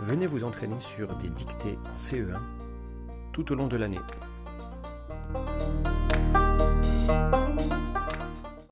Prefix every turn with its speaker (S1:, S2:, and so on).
S1: venez vous entraîner sur des dictées en CE1 tout au long de l'année.